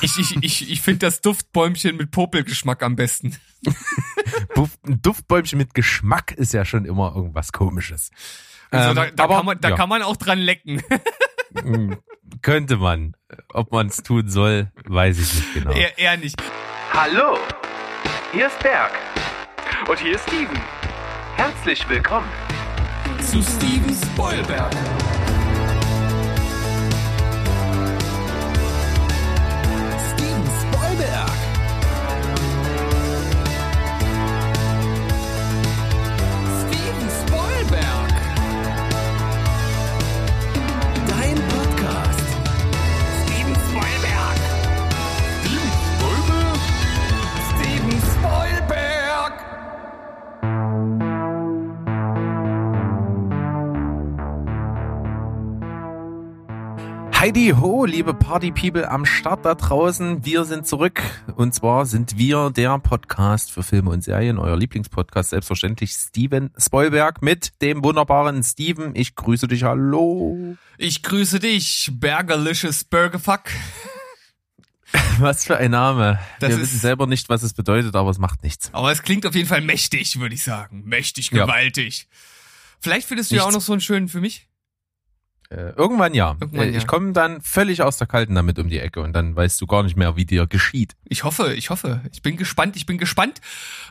Ich, ich, ich, ich finde das Duftbäumchen mit Popelgeschmack am besten. Ein Duftbäumchen mit Geschmack ist ja schon immer irgendwas komisches. Also da, ähm, da, aber, kann, man, da ja. kann man auch dran lecken. Hm, könnte man. Ob man es tun soll, weiß ich nicht genau. Eher, eher nicht. Hallo, hier ist Berg. Und hier ist Steven. Herzlich willkommen zu Steven Spoilberg. Heidi Ho, liebe Party People am Start da draußen. Wir sind zurück. Und zwar sind wir der Podcast für Filme und Serien, euer Lieblingspodcast, selbstverständlich Steven Spoilberg mit dem wunderbaren Steven. Ich grüße dich, hallo. Ich grüße dich, Burgerlicious Burgerfuck. Was für ein Name. Das Wir wissen selber nicht, was es bedeutet, aber es macht nichts. Aber es klingt auf jeden Fall mächtig, würde ich sagen. Mächtig, gewaltig. Ja. Vielleicht findest du nichts. ja auch noch so einen schönen für mich. Äh, irgendwann ja. Irgendwann, äh, ich ja. komme dann völlig aus der Kalten damit um die Ecke und dann weißt du gar nicht mehr, wie dir geschieht. Ich hoffe, ich hoffe. Ich bin gespannt, ich bin gespannt.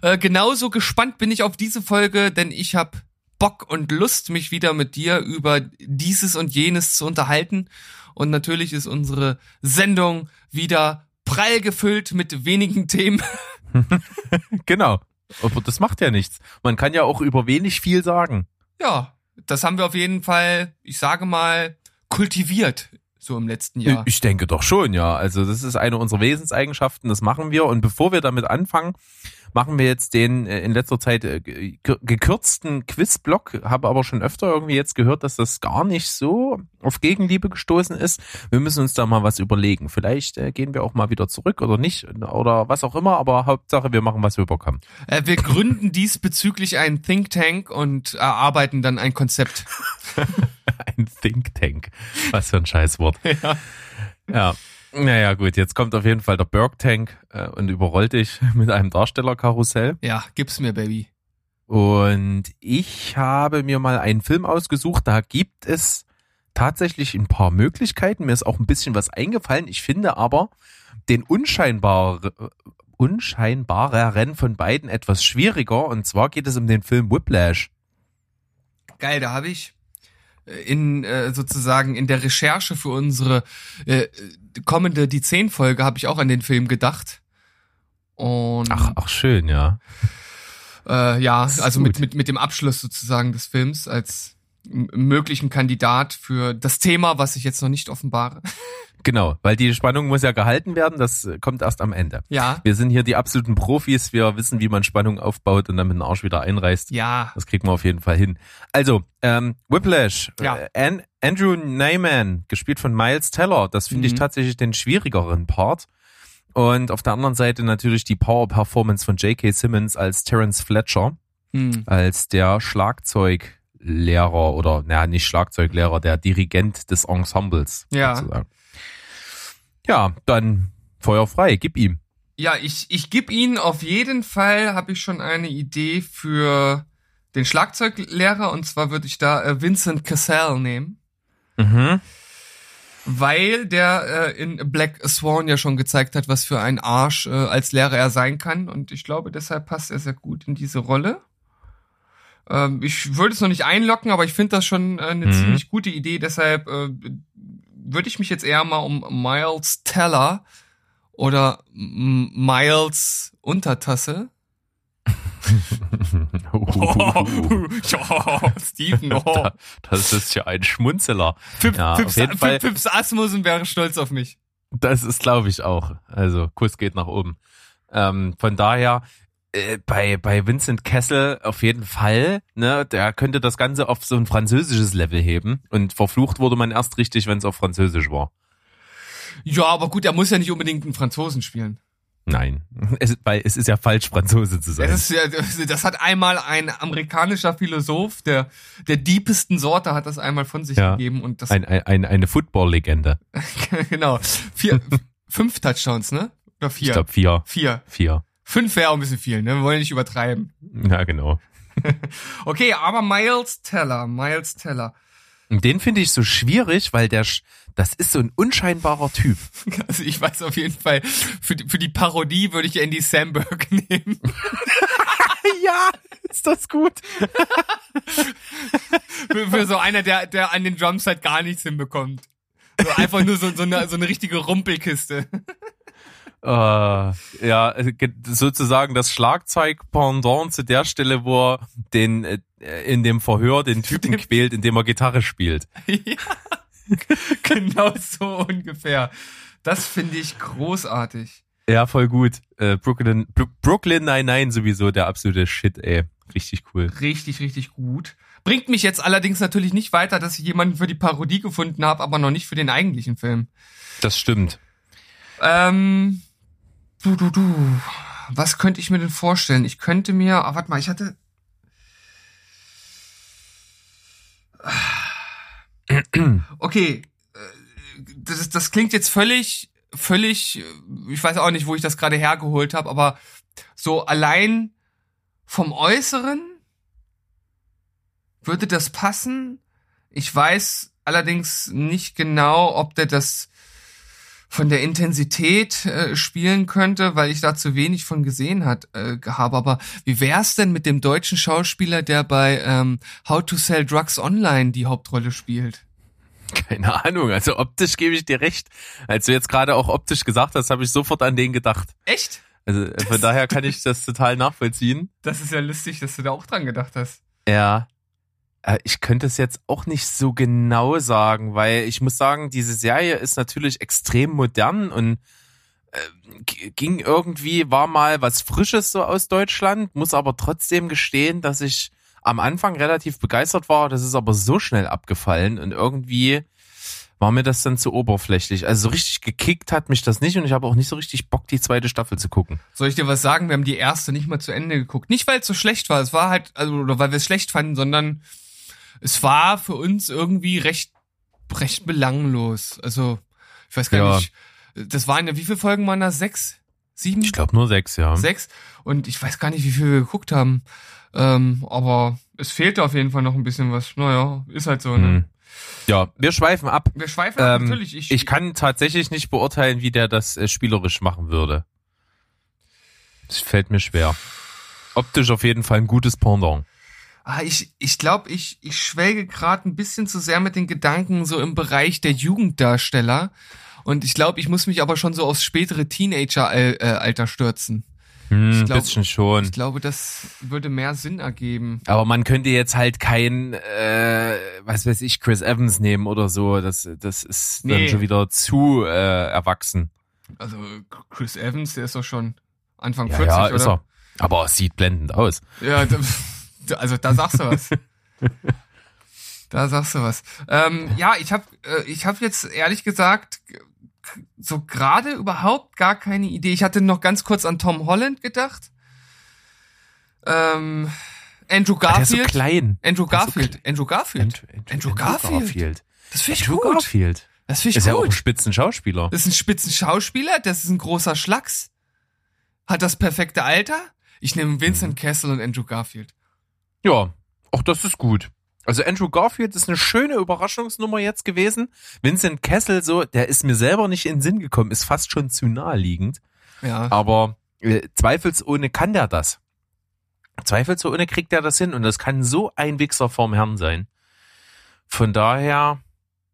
Äh, genauso gespannt bin ich auf diese Folge, denn ich habe Bock und Lust, mich wieder mit dir über dieses und jenes zu unterhalten. Und natürlich ist unsere Sendung wieder prall gefüllt mit wenigen Themen. genau. Aber das macht ja nichts. Man kann ja auch über wenig viel sagen. Ja, das haben wir auf jeden Fall, ich sage mal, kultiviert so im letzten Jahr. Ich denke doch schon, ja. Also das ist eine unserer Wesenseigenschaften, das machen wir. Und bevor wir damit anfangen, machen wir jetzt den äh, in letzter Zeit äh, gekürzten Quizblock. Habe aber schon öfter irgendwie jetzt gehört, dass das gar nicht so auf Gegenliebe gestoßen ist. Wir müssen uns da mal was überlegen. Vielleicht äh, gehen wir auch mal wieder zurück oder nicht oder was auch immer. Aber Hauptsache, wir machen was wir überkommen. Äh, wir gründen diesbezüglich einen Think Tank und erarbeiten dann ein Konzept. ein Think Tank. Was für ein Scheißwort. Ja. Ja. Naja, gut, jetzt kommt auf jeden Fall der Berg Tank äh, und überrollt dich mit einem Darstellerkarussell. Ja, gib's mir, Baby. Und ich habe mir mal einen Film ausgesucht, da gibt es tatsächlich ein paar Möglichkeiten. Mir ist auch ein bisschen was eingefallen. Ich finde aber den unscheinbar, unscheinbareren von beiden etwas schwieriger. Und zwar geht es um den Film Whiplash. Geil, da habe ich in äh, sozusagen in der Recherche für unsere äh, kommende die zehn Folge habe ich auch an den Film gedacht. Und ach, ach schön, ja. Äh, ja, also mit, mit mit dem Abschluss sozusagen des Films als möglichen Kandidat für das Thema, was ich jetzt noch nicht offenbare. Genau, weil die Spannung muss ja gehalten werden, das kommt erst am Ende. Ja. Wir sind hier die absoluten Profis, wir wissen, wie man Spannung aufbaut und dann mit dem Arsch wieder einreißt. Ja. Das kriegen wir auf jeden Fall hin. Also, ähm, Whiplash, ja. äh, Andrew Neyman, gespielt von Miles Teller, das finde mhm. ich tatsächlich den schwierigeren Part. Und auf der anderen Seite natürlich die Power-Performance von J.K. Simmons als Terence Fletcher, mhm. als der Schlagzeuglehrer oder, naja, nicht Schlagzeuglehrer, der Dirigent des Ensembles. Ja. Sozusagen. Ja, dann Feuer frei, gib ihm. Ja, ich, ich gib ihn auf jeden Fall, habe ich schon eine Idee für den Schlagzeuglehrer und zwar würde ich da äh, Vincent Cassell nehmen. Mhm. Weil der äh, in Black Swan ja schon gezeigt hat, was für ein Arsch äh, als Lehrer er sein kann. Und ich glaube, deshalb passt er sehr gut in diese Rolle. Ähm, ich würde es noch nicht einlocken, aber ich finde das schon äh, eine mhm. ziemlich gute Idee. Deshalb äh, würde ich mich jetzt eher mal um Miles Teller oder Miles Untertasse. oh, ja, Steven, oh. Das ist ja ein Schmunzeler. Pips, ja, Pips, Pips Asmussen wäre stolz auf mich. Das ist, glaube ich, auch. Also, Kuss geht nach oben. Ähm, von daher, bei, bei Vincent Kessel auf jeden Fall, ne, der könnte das Ganze auf so ein französisches Level heben und verflucht wurde man erst richtig, wenn es auf Französisch war. Ja, aber gut, er muss ja nicht unbedingt einen Franzosen spielen. Nein, es, weil es ist ja falsch, Franzose zu sein. Das, ja, das hat einmal ein amerikanischer Philosoph, der der diepesten Sorte, hat das einmal von sich ja, gegeben und das ein, ein, eine Football-Legende. genau. Vier, fünf Touchdowns, ne? Oder vier? Ich glaube vier. vier. Vier. Fünf wäre auch ein bisschen viel, ne? Wir wollen nicht übertreiben. Ja, genau. Okay, aber Miles Teller, Miles Teller. Und den finde ich so schwierig, weil der, das ist so ein unscheinbarer Typ. Also ich weiß auf jeden Fall, für die, für die Parodie würde ich Andy Samberg nehmen. ja, ist das gut. Für, für so einer, der, der an den Drums halt gar nichts hinbekommt. So einfach nur so, so, eine, so eine richtige Rumpelkiste. Äh, ja, äh, ge- sozusagen das Schlagzeug-Pendant zu der Stelle, wo er den äh, in dem Verhör den Typen quält, indem er Gitarre spielt. ja, genau so ungefähr. Das finde ich großartig. Ja, voll gut. Äh, Brooklyn, Brooklyn 99 sowieso der absolute Shit, ey. Richtig cool. Richtig, richtig gut. Bringt mich jetzt allerdings natürlich nicht weiter, dass ich jemanden für die Parodie gefunden habe, aber noch nicht für den eigentlichen Film. Das stimmt. Ähm, du, du, du. Was könnte ich mir denn vorstellen? Ich könnte mir, ah, warte mal, ich hatte. Okay, äh, das, das klingt jetzt völlig, völlig, ich weiß auch nicht, wo ich das gerade hergeholt habe, aber so allein vom Äußeren würde das passen. Ich weiß allerdings nicht genau, ob der das von der Intensität äh, spielen könnte, weil ich da zu wenig von gesehen hat, äh, habe. Aber wie wär's denn mit dem deutschen Schauspieler, der bei ähm, How to Sell Drugs Online die Hauptrolle spielt? Keine Ahnung. Also optisch gebe ich dir recht. Als du jetzt gerade auch optisch gesagt hast, habe ich sofort an den gedacht. Echt? Also äh, von daher kann ich das total nachvollziehen. Das ist ja lustig, dass du da auch dran gedacht hast. Ja. Äh, Ich könnte es jetzt auch nicht so genau sagen, weil ich muss sagen, diese Serie ist natürlich extrem modern und äh, ging irgendwie, war mal was Frisches so aus Deutschland, muss aber trotzdem gestehen, dass ich am Anfang relativ begeistert war, das ist aber so schnell abgefallen und irgendwie war mir das dann zu oberflächlich. Also so richtig gekickt hat mich das nicht und ich habe auch nicht so richtig Bock, die zweite Staffel zu gucken. Soll ich dir was sagen? Wir haben die erste nicht mal zu Ende geguckt. Nicht, weil es so schlecht war. Es war halt, also, oder weil wir es schlecht fanden, sondern es war für uns irgendwie recht, recht belanglos. Also, ich weiß gar Ja. nicht. Das waren ja, wie viele Folgen waren das? Sechs? Sieben? Ich glaube nur sechs, ja. Sechs? Und ich weiß gar nicht, wie viel wir geguckt haben. Ähm, aber es fehlte auf jeden Fall noch ein bisschen was. Naja, ist halt so, ne? Hm. Ja, wir schweifen ab. Wir schweifen ab, Ähm, natürlich. Ich, Ich kann tatsächlich nicht beurteilen, wie der das äh, spielerisch machen würde. Es fällt mir schwer. Optisch auf jeden Fall ein gutes Pendant. Ah, ich ich glaube, ich, ich schwelge gerade ein bisschen zu sehr mit den Gedanken so im Bereich der Jugenddarsteller. Und ich glaube, ich muss mich aber schon so aufs spätere Teenager-Alter stürzen. Hm, glaub- bisschen schon. Ich glaube, das würde mehr Sinn ergeben. Aber man könnte jetzt halt kein, äh, was weiß ich, Chris Evans nehmen oder so. Das, das ist dann Nee. schon wieder zu äh, erwachsen. Also Chris Evans, der ist doch schon Anfang Ja, 40, ja, oder? ist er. Aber sieht blendend aus. Ja, da, da- also da sagst du was. da sagst du was. Ähm, ja, ich habe äh, ich hab jetzt ehrlich gesagt so gerade überhaupt gar keine Idee. Ich hatte noch ganz kurz an Tom Holland gedacht. Ähm, Andrew Ah, der ist so Garfield. klein. Andrew ist so Garfield. Andrew Garfield. Andrew Garfield. Das finde ich Andrew gut. Garfield. Das finde ich Ist ja auch ein gut. Spitzenschauspieler. Das ist ein Spitzenschauspieler, das ist ein großer Schlacks. Hat das perfekte Alter. Ich nehme Vincent Kessel und Andrew Garfield. Ja, auch das ist gut. Also Andrew Garfield ist eine schöne Überraschungsnummer jetzt gewesen. Vincent Kessel, so, der ist mir selber nicht in den Sinn gekommen, ist fast schon zu naheliegend. Ja. Aber äh, zweifelsohne kann der das. Zweifelsohne kriegt er das hin und das kann so ein Wichser vorm Herrn sein. Von daher,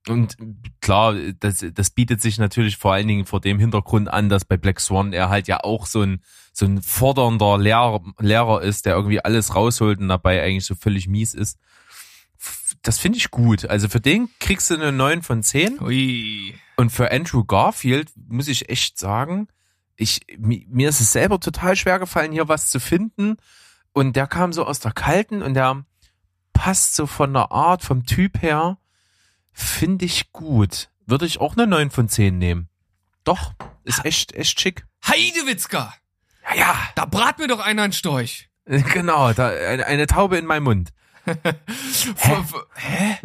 und klar, das, das bietet sich natürlich vor allen Dingen vor dem Hintergrund an, dass bei Black Swan er halt ja auch so ein, so ein fordernder Lehrer, Lehrer ist, der irgendwie alles rausholt und dabei eigentlich so völlig mies ist. Das finde ich gut. Also für den kriegst du eine 9 von 10. Ui. Und für Andrew Garfield muss ich echt sagen, ich, mi- mir ist es selber total schwer gefallen, hier was zu finden. Und der kam so aus der Kalten und der passt so von der Art, vom Typ her, finde ich gut. Würde ich auch eine 9 von 10 nehmen. Doch, ist echt, echt schick. Heidewitzka! Ja, ja, Da brat mir doch einer einen Storch. genau, da, eine, eine Taube in meinem Mund. Vor- hä?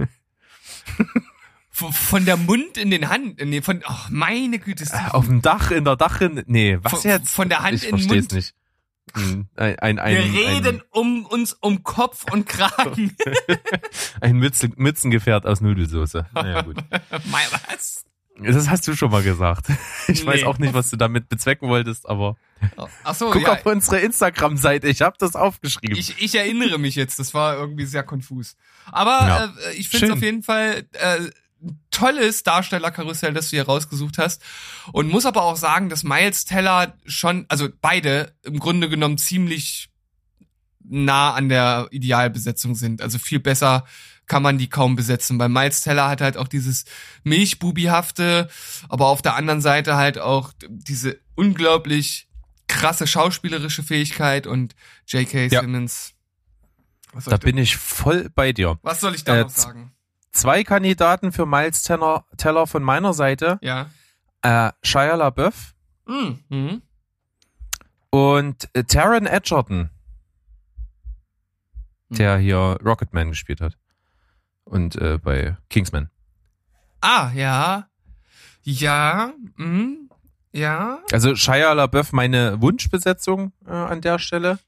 von, der Mund in den Hand, nee, von, oh, meine Güte. Auf dem Dach, in der Dachrin, nee, was Von- jetzt? von der Hand ich in den versteh's Mund. nicht. Hm, Ein, ein, ein, Wir ein, reden um uns um Kopf und Kragen. ein Mütze, Mützengefährt aus Nudelsoße. Naja, gut. Was? Das hast du schon mal gesagt. Ich weiß Nee. auch nicht, was du damit bezwecken wolltest, aber Ach so, guck ja, auf unsere Instagram-Seite. Ich habe das aufgeschrieben. ich, ich erinnere mich jetzt. Das war irgendwie sehr konfus. Aber Ja. äh, ich finde es auf jeden Fall äh, tolles Darstellerkarussell, das du hier rausgesucht hast. Und muss aber auch sagen, dass Miles Teller schon, also beide im Grunde genommen ziemlich nah an der Idealbesetzung sind. Also viel besser kann man die kaum besetzen. Bei Miles Teller hat halt auch dieses Milchbubihafte, aber auf der anderen Seite halt auch diese unglaublich krasse schauspielerische Fähigkeit und J.K. Ja. Simmons. Da bin ich voll bei dir. was soll ich da äh, noch sagen? Zwei Kandidaten für Miles Teller, Teller von meiner Seite. Ja. Äh, Shia LaBeouf Mhm. Mhm. und äh, Taron Edgerton, der hier Rocketman gespielt hat. Und äh, bei Kingsman. Ah, ja. Ja. Mhm. Ja. Also Shia LaBeouf meine Wunschbesetzung äh, an der Stelle.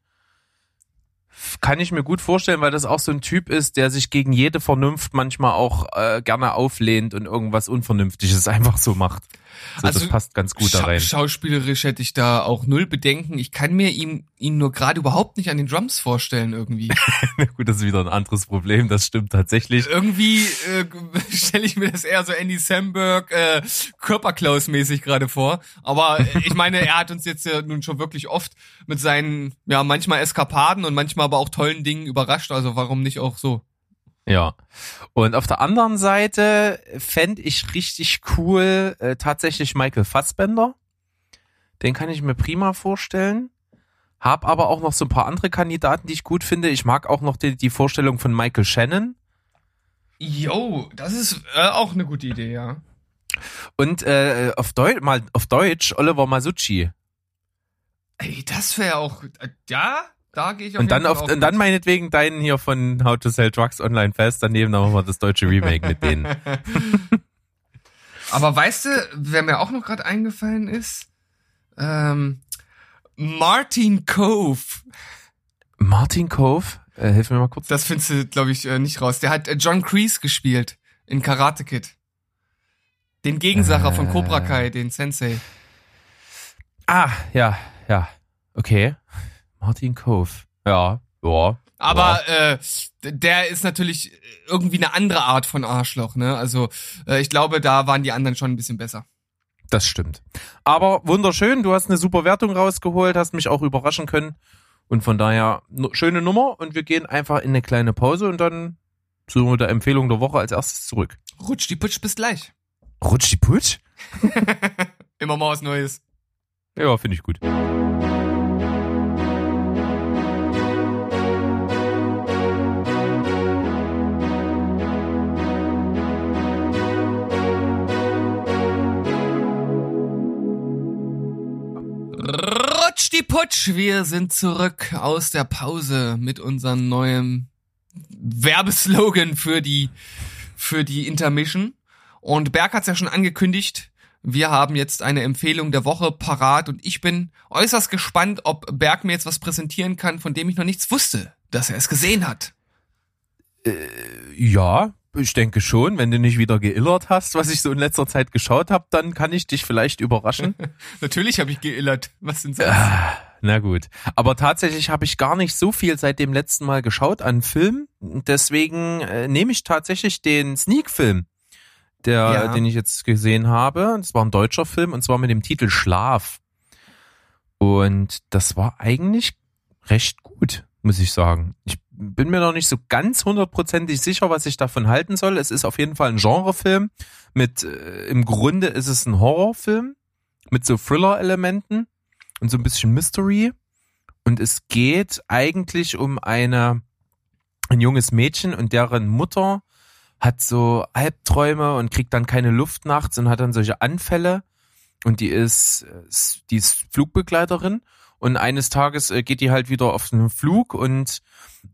Kann ich mir gut vorstellen, weil das auch so ein Typ ist, der sich gegen jede Vernunft manchmal auch äh, gerne auflehnt und irgendwas Unvernünftiges einfach so macht. So, Also, das passt ganz gut da rein. Schauspielerisch hätte ich da auch null Bedenken. Ich kann mir ihn, ihn nur gerade überhaupt nicht an den Drums vorstellen irgendwie. gut, das ist wieder ein anderes Problem, das stimmt tatsächlich. irgendwie äh, stelle ich mir das eher so Andy Samberg äh, Körperklaus-mäßig gerade vor. Aber äh, ich meine, er hat uns jetzt ja nun schon wirklich oft mit seinen, ja, manchmal Eskapaden und manchmal aber auch tollen Dingen überrascht. Also warum nicht auch so? Ja. Und auf der anderen Seite fände ich richtig cool äh, tatsächlich Michael Fassbender. Den kann ich mir prima vorstellen. Hab aber auch noch so ein paar andere Kandidaten, die ich gut finde. Ich mag auch noch die, die Vorstellung von Michael Shannon. Yo, das ist äh, auch eine gute Idee, ja. Und äh, auf, Deu mal auf Deutsch Oliver Masucci. Ey, das wäre auch, äh, ja, da gehe ich auf Und dann, auf, und dann meinetwegen deinen hier von How to Sell Drugs Online Fest. Daneben dann machen wir das deutsche Remake mit denen. Aber weißt du, wer mir auch noch gerade eingefallen ist? Ähm, Martin Cove. Martin Cove, äh, hilf mir mal kurz. Das findest du, glaube ich, äh, nicht raus. Der hat äh, John Kreese gespielt in Karate Kid. Den Gegensacher von Cobra Äh. Kai, den Sensei. Ah, ja, ja. Okay. Martin Cove. Ja, ja. Aber äh, d- der ist natürlich irgendwie eine andere Art von Arschloch, ne? Also äh, ich glaube, da waren die anderen schon ein bisschen besser. Das stimmt. Aber wunderschön, du hast eine super Wertung rausgeholt, hast mich auch überraschen können. Und von daher, schöne Nummer. Und wir gehen einfach in eine kleine Pause und dann zu der Empfehlung der Woche als erstes zurück. Rutsch die Putsch, bis gleich. Rutsch die Putsch? Immer mal was Neues. Ja, finde ich gut. Die Putsch, wir sind zurück aus der Pause mit unserem neuen Werbeslogan für die, für die Intermission. Und Berg hat's ja schon angekündigt. Wir haben jetzt eine Empfehlung der Woche parat und ich bin äußerst gespannt, ob Berg mir jetzt was präsentieren kann, von dem ich noch nichts wusste, dass er es gesehen hat. Ja, ich denke schon. Wenn du nicht wieder geillert hast, was ich so in letzter Zeit geschaut habe, dann kann ich dich vielleicht überraschen. Natürlich habe ich geillert. Was sind das? Na gut. Aber tatsächlich habe ich gar nicht so viel seit dem letzten Mal geschaut an Film. Deswegen äh, nehme ich tatsächlich den Sneak-Film, der, Ja. den ich jetzt gesehen habe. Das war ein deutscher Film und zwar mit dem Titel Schlaf. Und das war eigentlich recht gut, muss ich sagen. Ich bin mir noch nicht so ganz hundertprozentig sicher, was ich davon halten soll. Es ist auf jeden Fall ein Genrefilm. Mit äh, im Grunde ist es ein Horrorfilm mit so Thriller-Elementen und so ein bisschen Mystery. Und es geht eigentlich um eine ein junges Mädchen und deren Mutter hat so Albträume und kriegt dann keine Luft nachts und hat dann solche Anfälle. und die ist, die ist Flugbegleiterin und eines Tages äh, geht die halt wieder auf einen Flug und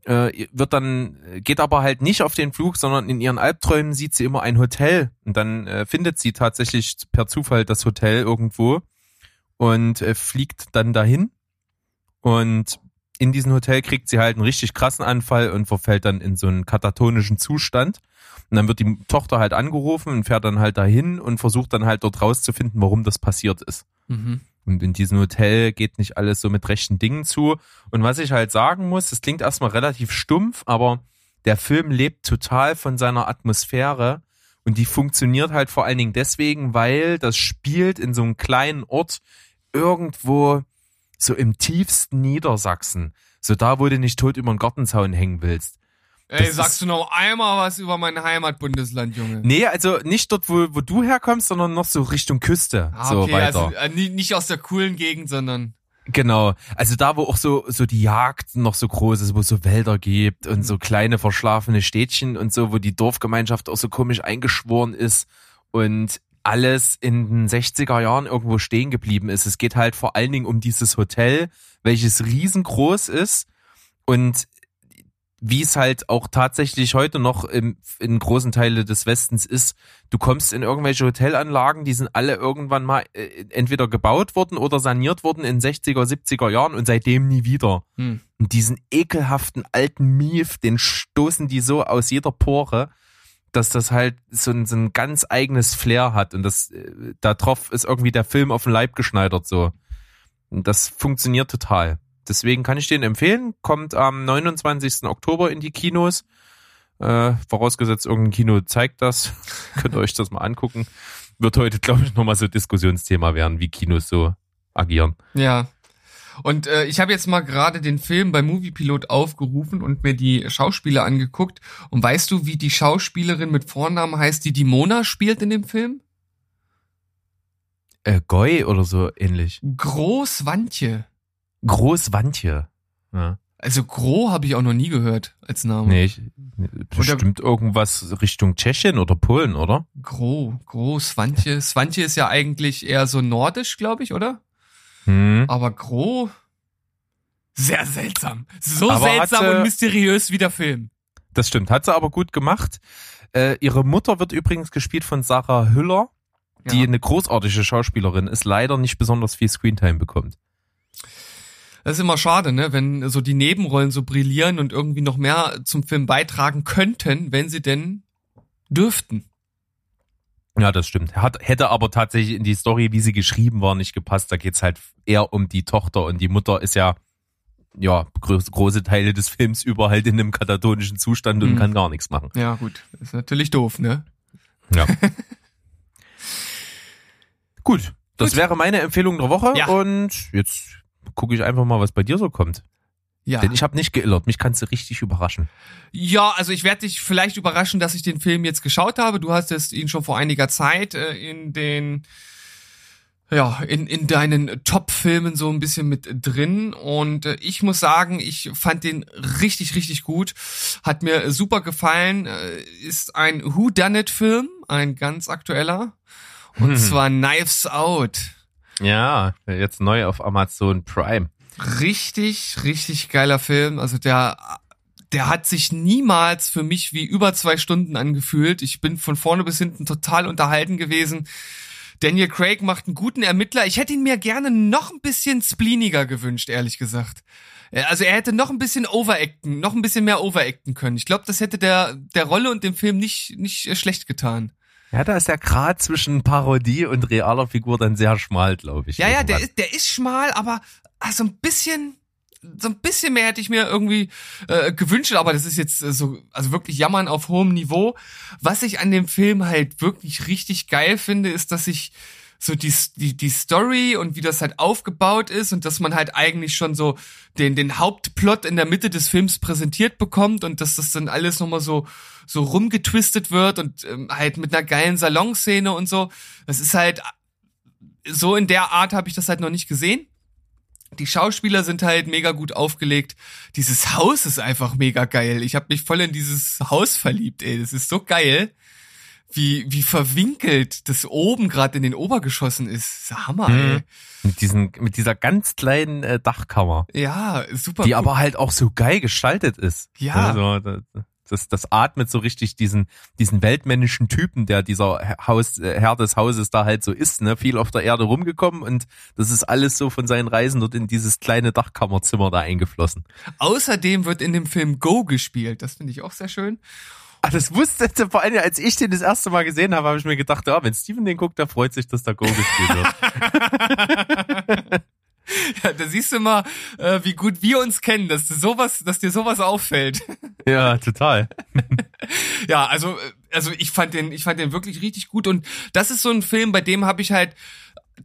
äh, wird dann, geht aber halt nicht auf den Flug, sondern in ihren Albträumen sieht sie immer ein Hotel und dann äh, findet sie tatsächlich per Zufall das Hotel irgendwo und äh, fliegt dann dahin und in diesem Hotel kriegt sie halt einen richtig krassen Anfall und verfällt dann in so einen katatonischen Zustand. Und dann wird die Tochter halt angerufen und fährt dann halt dahin und versucht dann halt dort rauszufinden, warum das passiert ist. Mhm. Und in diesem Hotel geht nicht alles so mit rechten Dingen zu. Und was ich halt sagen muss, das klingt erstmal relativ stumpf, aber der Film lebt total von seiner Atmosphäre und die funktioniert halt vor allen Dingen deswegen, weil das spielt in so einem kleinen Ort irgendwo so im tiefsten Niedersachsen. So da, wo du nicht tot über den Gartenzaun hängen willst. Ey, sagst du noch einmal was über mein Heimatbundesland, Junge? Nee, also nicht dort, wo, wo du herkommst, sondern noch so Richtung Küste. Ah, so okay, weiter. Also, nicht aus der coolen Gegend, sondern. Genau. Also da, wo auch so, so die Jagd noch so groß ist, wo es so Wälder gibt und so kleine verschlafene Städtchen und so, wo die Dorfgemeinschaft auch so komisch eingeschworen ist und alles in den 60er Jahren irgendwo stehen geblieben ist. Es geht halt vor allen Dingen um dieses Hotel, welches riesengroß ist und wie es halt auch tatsächlich heute noch im, in großen Teile des Westens ist. Du kommst in irgendwelche Hotelanlagen, die sind alle irgendwann mal äh, entweder gebaut worden oder saniert worden in 60er, 70er Jahren und seitdem nie wieder. Hm. Und diesen ekelhaften alten Mief, den stoßen die so aus jeder Pore, dass das halt so ein, so ein ganz eigenes Flair hat und das, äh, da drauf ist irgendwie der Film auf den Leib geschneidert so. Und das funktioniert total. Deswegen kann ich den empfehlen. Kommt am 29. Oktober in die Kinos. Äh, vorausgesetzt, irgendein Kino zeigt das. Könnt ihr euch das mal angucken. Wird heute, glaube ich, nochmal so Diskussionsthema werden, wie Kinos so agieren. Ja. Und äh, ich habe jetzt mal gerade den Film bei Moviepilot aufgerufen und mir die Schauspieler angeguckt. Und weißt du, wie die Schauspielerin mit Vornamen heißt, die die Mona spielt in dem Film? Äh, Goy oder so ähnlich. Großwantje. Großwantje. Ja. Also Gro habe ich auch noch nie gehört als Name. Nee, ich, bestimmt oder, irgendwas Richtung Tschechien oder Polen, oder? Gro, Gro, Swantje. Swantje ist ja eigentlich eher so nordisch, glaube ich, oder? Hm. Aber Gro, sehr seltsam. So aber seltsam hatte, und mysteriös wie der Film. Das stimmt, hat sie aber gut gemacht. Äh, ihre Mutter wird übrigens gespielt von Sarah Hüller, die ja. eine großartige Schauspielerin ist, leider nicht besonders viel Screentime bekommt. Das ist immer schade, ne, wenn so die Nebenrollen so brillieren und irgendwie noch mehr zum Film beitragen könnten, wenn sie denn dürften. Ja, das stimmt. Hat, hätte aber tatsächlich in die Story, wie sie geschrieben war, nicht gepasst. Da geht's halt eher um die Tochter und die Mutter ist ja, ja, groß, große Teile des Films über halt in einem katatonischen Zustand und mhm. kann gar nichts machen. Ja, gut. ist natürlich doof, ne? Ja. gut. Das gut. wäre meine Empfehlung der Woche ja. und jetzt gucke ich einfach mal, was bei dir so kommt. Ja. Denn ich habe nicht geillert, mich kannst du richtig überraschen. Ja, also ich werde dich vielleicht überraschen, dass ich den Film jetzt geschaut habe. Du hast es ihn schon vor einiger Zeit äh, in den ja, in, in deinen Top-Filmen so ein bisschen mit drin. Und äh, ich muss sagen, ich fand den richtig, richtig gut. Hat mir super gefallen. Äh, ist ein Who-Done-It-Film, ein ganz aktueller. Und hm. zwar Knives Out. Ja, jetzt neu auf Amazon Prime. Richtig, richtig geiler Film. Also der, der hat sich niemals für mich wie über zwei Stunden angefühlt. Ich bin von vorne bis hinten total unterhalten gewesen. Daniel Craig macht einen guten Ermittler. Ich hätte ihn mir gerne noch ein bisschen spleeniger gewünscht, ehrlich gesagt. Also er hätte noch ein bisschen overacten, noch ein bisschen mehr overacten können. Ich glaube, das hätte der, der Rolle und dem Film nicht, nicht schlecht getan. Ja, da ist der Grad zwischen Parodie und realer Figur dann sehr schmal, glaube ich. Ja, ja, der ist, der ist schmal, aber so ein bisschen, so ein bisschen mehr hätte ich mir irgendwie äh, gewünscht, aber das ist jetzt äh, so, also wirklich jammern auf hohem Niveau. Was ich an dem Film halt wirklich richtig geil finde, ist, dass ich so die, die, die Story und wie das halt aufgebaut ist und dass man halt eigentlich schon so den, den Hauptplot in der Mitte des Films präsentiert bekommt und dass das dann alles nochmal so, so rumgetwistet wird und ähm, halt mit einer geilen Salonszene und so. Das ist halt, so in der Art habe ich das halt noch nicht gesehen. Die Schauspieler sind halt mega gut aufgelegt. Dieses Haus ist einfach mega geil. Ich habe mich voll in dieses Haus verliebt, ey. Das ist so geil wie, wie verwinkelt das oben gerade in den Obergeschossen ist. Das ist Hammer, ey. Mhm. Mit diesen, mit dieser ganz kleinen äh, Dachkammer, Ja, super. die cool. aber halt auch so geil gestaltet ist. Ja. Also, das, das, das atmet so richtig diesen, diesen weltmännischen Typen, der dieser Haus, äh, Herr des Hauses da halt so ist, ne? Viel auf der Erde rumgekommen und das ist alles so von seinen Reisen dort in dieses kleine Dachkammerzimmer da eingeflossen. Außerdem wird in dem Film Go gespielt. Das finde ich auch sehr schön. Ah, das wusste vor allem, als ich den das erste Mal gesehen habe, habe ich mir gedacht, ja, wenn Steven den guckt, der freut sich, dass da Go gespielt wird. Ja, da siehst du mal, äh, wie gut wir uns kennen, dass du sowas, dass dir sowas auffällt. ja, total. Ja, also äh, also ich fand den ich fand den wirklich richtig gut und das ist so ein Film, bei dem habe ich halt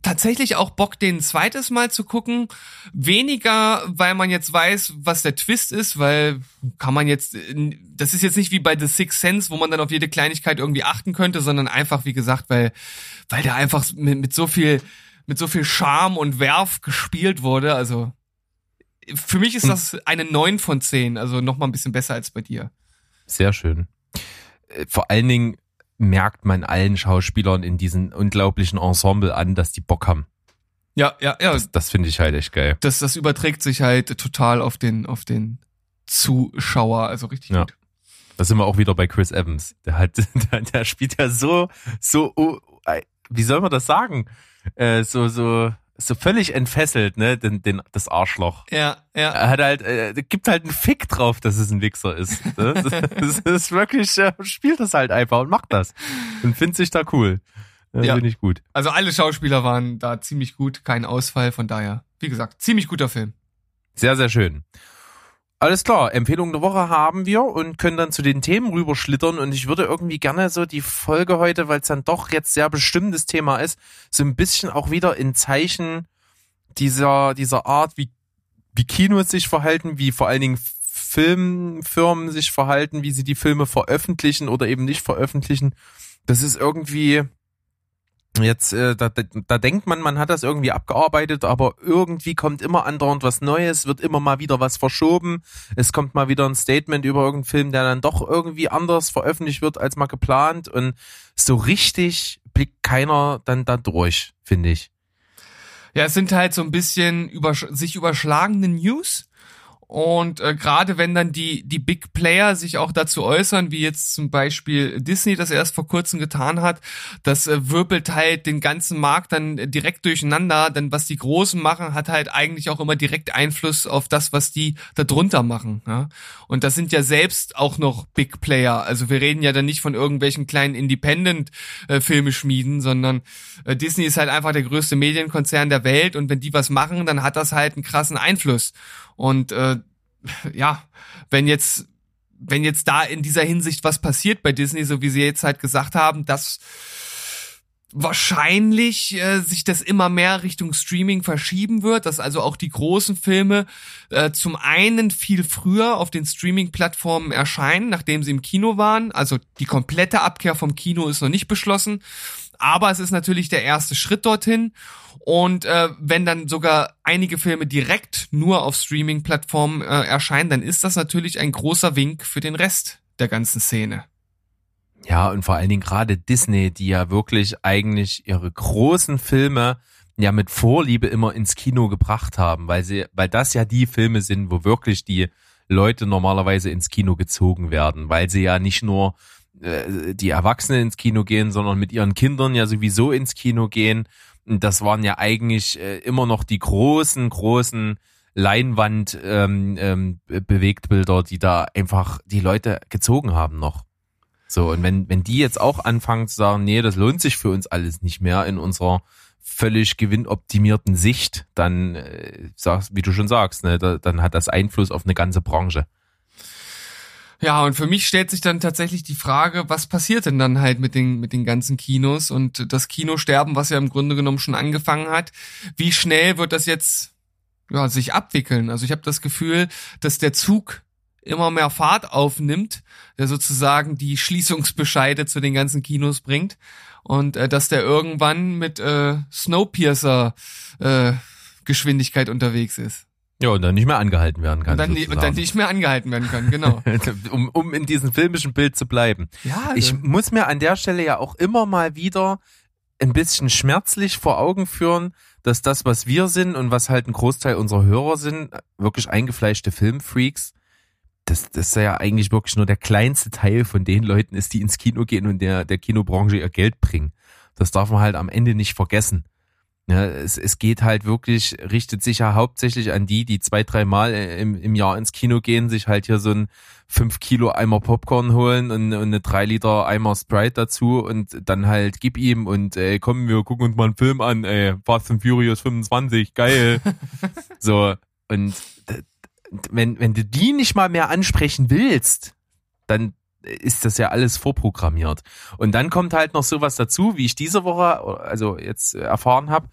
tatsächlich auch Bock, den zweites Mal zu gucken. Weniger, weil man jetzt weiß, was der Twist ist, weil kann man jetzt, äh, das ist jetzt nicht wie bei The Sixth Sense, wo man dann auf jede Kleinigkeit irgendwie achten könnte, sondern einfach, wie gesagt, weil, weil der einfach mit, mit so viel, mit so viel Charme und Werf gespielt wurde. Also für mich ist das eine 9 von 10, also nochmal ein bisschen besser als bei dir. Sehr schön. Äh, Vor allen Dingen merkt man allen Schauspielern in diesem unglaublichen Ensemble an, dass die Bock haben. Ja, ja, ja. Das, das finde ich halt echt geil. das, das überträgt sich halt total auf den, auf den Zuschauer, also richtig Ja. gut. Da sind wir auch wieder bei Chris Evans. Der hat, der, der spielt ja so, so, oh, wie soll man das sagen? Äh, so, so, so völlig entfesselt, ne, den, den, das Arschloch. Ja, ja. Er hat halt, äh, gibt halt einen Fick drauf, dass es ein Wichser ist. Ne? Das ist wirklich, äh, spielt das halt einfach und macht das. Und findet sich da cool. Äh, Ja. Finde ich gut. Also alle Schauspieler waren da ziemlich gut, kein Ausfall, von daher, wie gesagt, ziemlich guter Film. Sehr, sehr schön. Alles klar, Empfehlung der Woche haben wir und können dann zu den Themen rüberschlittern und ich würde irgendwie gerne so die Folge heute, weil es dann doch jetzt sehr bestimmtes Thema ist, so ein bisschen auch wieder in Zeichen dieser, dieser Art, wie, wie Kinos sich verhalten, wie vor allen Dingen Filmfirmen sich verhalten, wie sie die Filme veröffentlichen oder eben nicht veröffentlichen. Das ist irgendwie, Jetzt, äh, da, da, da denkt man, man hat das irgendwie abgearbeitet, aber irgendwie kommt immer andauernd was Neues, wird immer mal wieder was verschoben. Es kommt mal wieder ein Statement über irgendeinen Film, der dann doch irgendwie anders veröffentlicht wird als mal geplant. Und so richtig blickt keiner dann da durch, finde ich. Ja, es sind halt so ein bisschen übersch sich überschlagende News. Und äh, gerade wenn dann die, die Big Player sich auch dazu äußern, wie jetzt zum Beispiel Disney das erst vor kurzem getan hat, das äh, wirbelt halt den ganzen Markt dann äh, direkt durcheinander, denn was die Großen machen, hat halt eigentlich auch immer direkt Einfluss auf das, was die da drunter machen. Ja? Und das sind ja selbst auch noch Big Player. Also wir reden ja dann nicht von irgendwelchen kleinen Independent-Filmeschmieden, sondern äh, Disney ist halt einfach der größte Medienkonzern der Welt und wenn die was machen, dann hat das halt einen krassen Einfluss. Und äh, ja, wenn jetzt wenn jetzt da in dieser Hinsicht was passiert bei Disney, so wie sie jetzt halt gesagt haben, dass wahrscheinlich äh, sich das immer mehr Richtung Streaming verschieben wird, dass also auch die großen Filme äh, zum einen viel früher auf den Streaming-Plattformen erscheinen, nachdem sie im Kino waren. Also die komplette Abkehr vom Kino ist noch nicht beschlossen, aber es ist natürlich der erste Schritt dorthin. Und äh, wenn dann sogar einige Filme direkt nur auf Streaming-Plattformen äh, erscheinen, dann ist das natürlich ein großer Wink für den Rest der ganzen Szene. Ja, und vor allen Dingen gerade Disney, die ja wirklich eigentlich ihre großen Filme ja mit Vorliebe immer ins Kino gebracht haben, weil sie, weil das ja die Filme sind, wo wirklich die Leute normalerweise ins Kino gezogen werden, weil sie ja nicht nur äh, die Erwachsenen ins Kino gehen, sondern mit ihren Kindern ja sowieso ins Kino gehen. Das waren ja eigentlich äh, immer noch die großen, großen Leinwand ähm, ähm, Bewegtbilder, die da einfach die Leute gezogen haben noch. So, und wenn, wenn die jetzt auch anfangen zu sagen, nee, das lohnt sich für uns alles nicht mehr in unserer völlig gewinnoptimierten Sicht, dann, äh, sagst, wie du schon sagst, ne, da, dann hat das Einfluss auf eine ganze Branche. Ja, und für mich stellt sich dann tatsächlich die Frage, was passiert denn dann halt mit den, mit den ganzen Kinos und das Kinosterben, was ja im Grunde genommen schon angefangen hat. Wie schnell wird das jetzt ja, sich abwickeln? Also ich habe das Gefühl, dass der Zug immer mehr Fahrt aufnimmt, der sozusagen die Schließungsbescheide zu den ganzen Kinos bringt und äh, dass der irgendwann mit äh, Snowpiercer äh, Geschwindigkeit unterwegs ist. Ja, und dann nicht mehr angehalten werden kann. Und dann, und dann nicht mehr angehalten werden kann, genau. um, um in diesem filmischen Bild zu bleiben. Ja, Ich äh, muss mir an der Stelle ja auch immer mal wieder ein bisschen schmerzlich vor Augen führen, dass das, was wir sind und was halt ein Großteil unserer Hörer sind, wirklich eingefleischte Filmfreaks, das, das ist ja eigentlich wirklich nur der kleinste Teil von den Leuten ist, die ins Kino gehen und der, der Kinobranche ihr Geld bringen. Das darf man halt am Ende nicht vergessen. Ja, es, es geht halt wirklich, richtet sich ja hauptsächlich an die, die zwei, dreimal im, im Jahr ins Kino gehen, sich halt hier so ein 5 Kilo Eimer Popcorn holen und, und eine 3 Liter Eimer Sprite dazu und dann halt gib ihm und ey, komm, wir gucken uns mal einen Film an, ey, Fast and Furious 25, geil. so, und wenn, wenn du die nicht mal mehr ansprechen willst, dann ist das ja alles vorprogrammiert. Und dann kommt halt noch sowas dazu, wie ich diese Woche, also jetzt erfahren habe,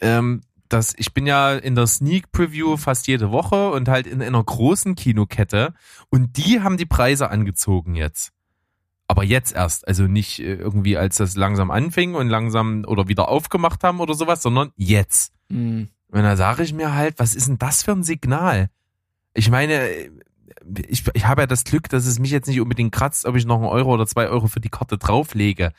ähm, dass ich bin ja in der Sneak Preview fast jede Woche und halt in einer großen Kinokette und die haben die Preise angezogen jetzt. Aber jetzt erst, also nicht äh, irgendwie als das langsam anfing und langsam oder wieder aufgemacht haben oder sowas, sondern jetzt. mh. Und da sage ich mir halt, was ist denn das für ein Signal? Ich meine, ich, ich habe ja das Glück, dass es mich jetzt nicht unbedingt kratzt, ob ich noch einen Euro oder zwei Euro für die Karte drauflege.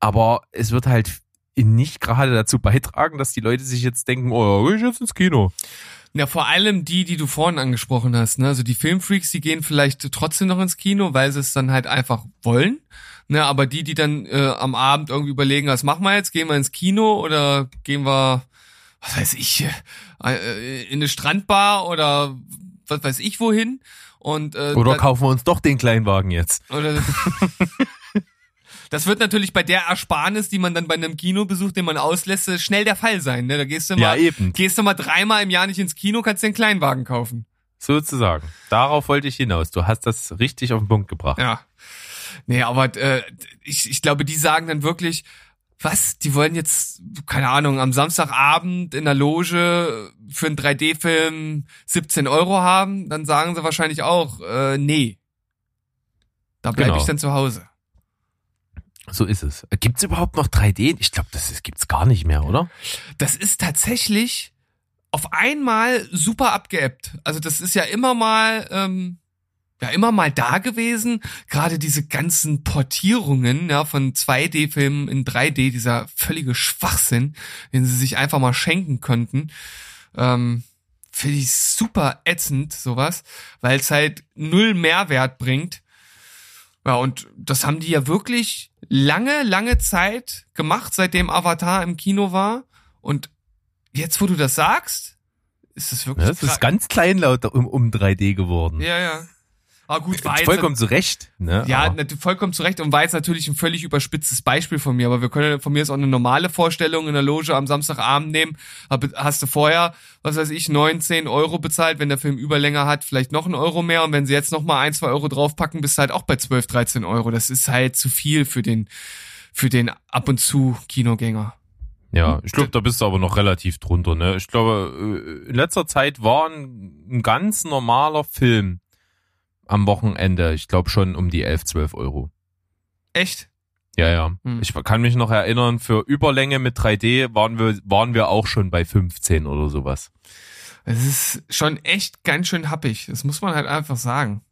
Aber es wird halt nicht gerade dazu beitragen, dass die Leute sich jetzt denken, oh, ich jetzt ins Kino. Ja, vor allem die, die du vorhin angesprochen hast. Ne? Also die Filmfreaks, die gehen vielleicht trotzdem noch ins Kino, weil sie es dann halt einfach wollen. Ne? Aber die, die dann äh, am Abend irgendwie überlegen, was machen wir jetzt? Gehen wir ins Kino oder gehen wir, was weiß ich, äh, in eine Strandbar oder was weiß ich wohin? Und äh, Oder da- kaufen wir uns doch den Kleinwagen jetzt. Oder das wird natürlich bei der Ersparnis, die man dann bei einem Kinobesuch, den man auslässt, äh, schnell der Fall sein. Ne? Da gehst du mal, eben. gehst du mal dreimal im Jahr nicht ins Kino, kannst einen Kleinwagen kaufen. Sozusagen. Darauf wollte ich hinaus. Du hast das richtig auf den Punkt gebracht. Ja. Nee, aber äh, ich, ich glaube, die sagen dann wirklich, was? Die wollen jetzt, keine Ahnung, am Samstagabend in der Loge für einen 3D-Film 17 Euro haben, dann sagen sie wahrscheinlich auch, äh, nee. Da bleibe Genau. ich dann zu Hause. So ist es. Gibt's überhaupt noch 3D? Ich glaube, das ist- gibt's gar nicht mehr, oder? das ist tatsächlich auf einmal super abgeebbt. Also das ist ja immer mal, ähm, ja immer mal da gewesen. Gerade diese ganzen Portierungen ja, von 2D-Filmen in 3D, dieser völlige Schwachsinn, den sie sich einfach mal schenken könnten. Ähm, Finde ich super ätzend, sowas, weil es halt null Mehrwert bringt. Ja, und das haben die ja wirklich lange, lange Zeit gemacht, seitdem Avatar im Kino war. Und jetzt, wo du das sagst, ist es wirklich Ja, das ist ganz kleinlaut um, um 3D geworden. Ja, ja. Aber gut, war jetzt Vollkommen zu Recht. Ne? ja, Aber- vollkommen zu Recht und war jetzt natürlich ein völlig überspitztes Beispiel von mir, aber wir können von mir jetzt auch eine normale Vorstellung in der Loge am Samstagabend nehmen. Hast du vorher, was weiß ich, 9, 10 Euro bezahlt, wenn der Film Überlänge hat, vielleicht noch einen Euro mehr und wenn sie jetzt noch mal ein, zwei Euro draufpacken, bist du halt auch bei 12, 13 Euro. Das ist halt zu viel für den, für den ab und zu Kinogänger. Ja, ich glaube, da bist du aber noch relativ drunter. Ne? Ich glaube, äh, in letzter Zeit war ein, ein ganz normaler Film am Wochenende, ich glaube schon um die 11, 12 Euro. Echt? Ja, ja. Hm. Ich kann mich noch erinnern, für Überlänge mit 3D waren wir, waren wir auch schon bei 15 oder sowas. Es ist schon echt ganz schön happig. Das muss man halt einfach sagen.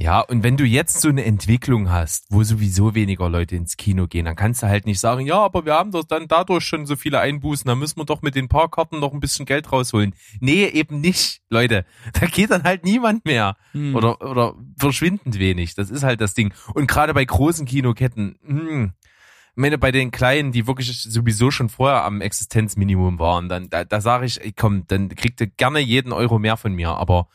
Ja, und wenn du jetzt so eine Entwicklung hast, wo sowieso weniger Leute ins Kino gehen, dann kannst du halt nicht sagen, ja, aber wir haben doch dann dadurch schon so viele Einbußen, dann müssen wir doch mit den Parkkarten noch ein bisschen Geld rausholen. Nee, eben nicht, Leute. Da geht dann halt niemand mehr. Hm. Oder, oder verschwindend wenig. Das ist halt das Ding. Und gerade bei großen Kinoketten, hm, ich meine, bei den kleinen, die wirklich sowieso schon vorher am Existenzminimum waren, dann, da, da sage ich, komm, dann kriegt ihr gerne jeden Euro mehr von mir, aber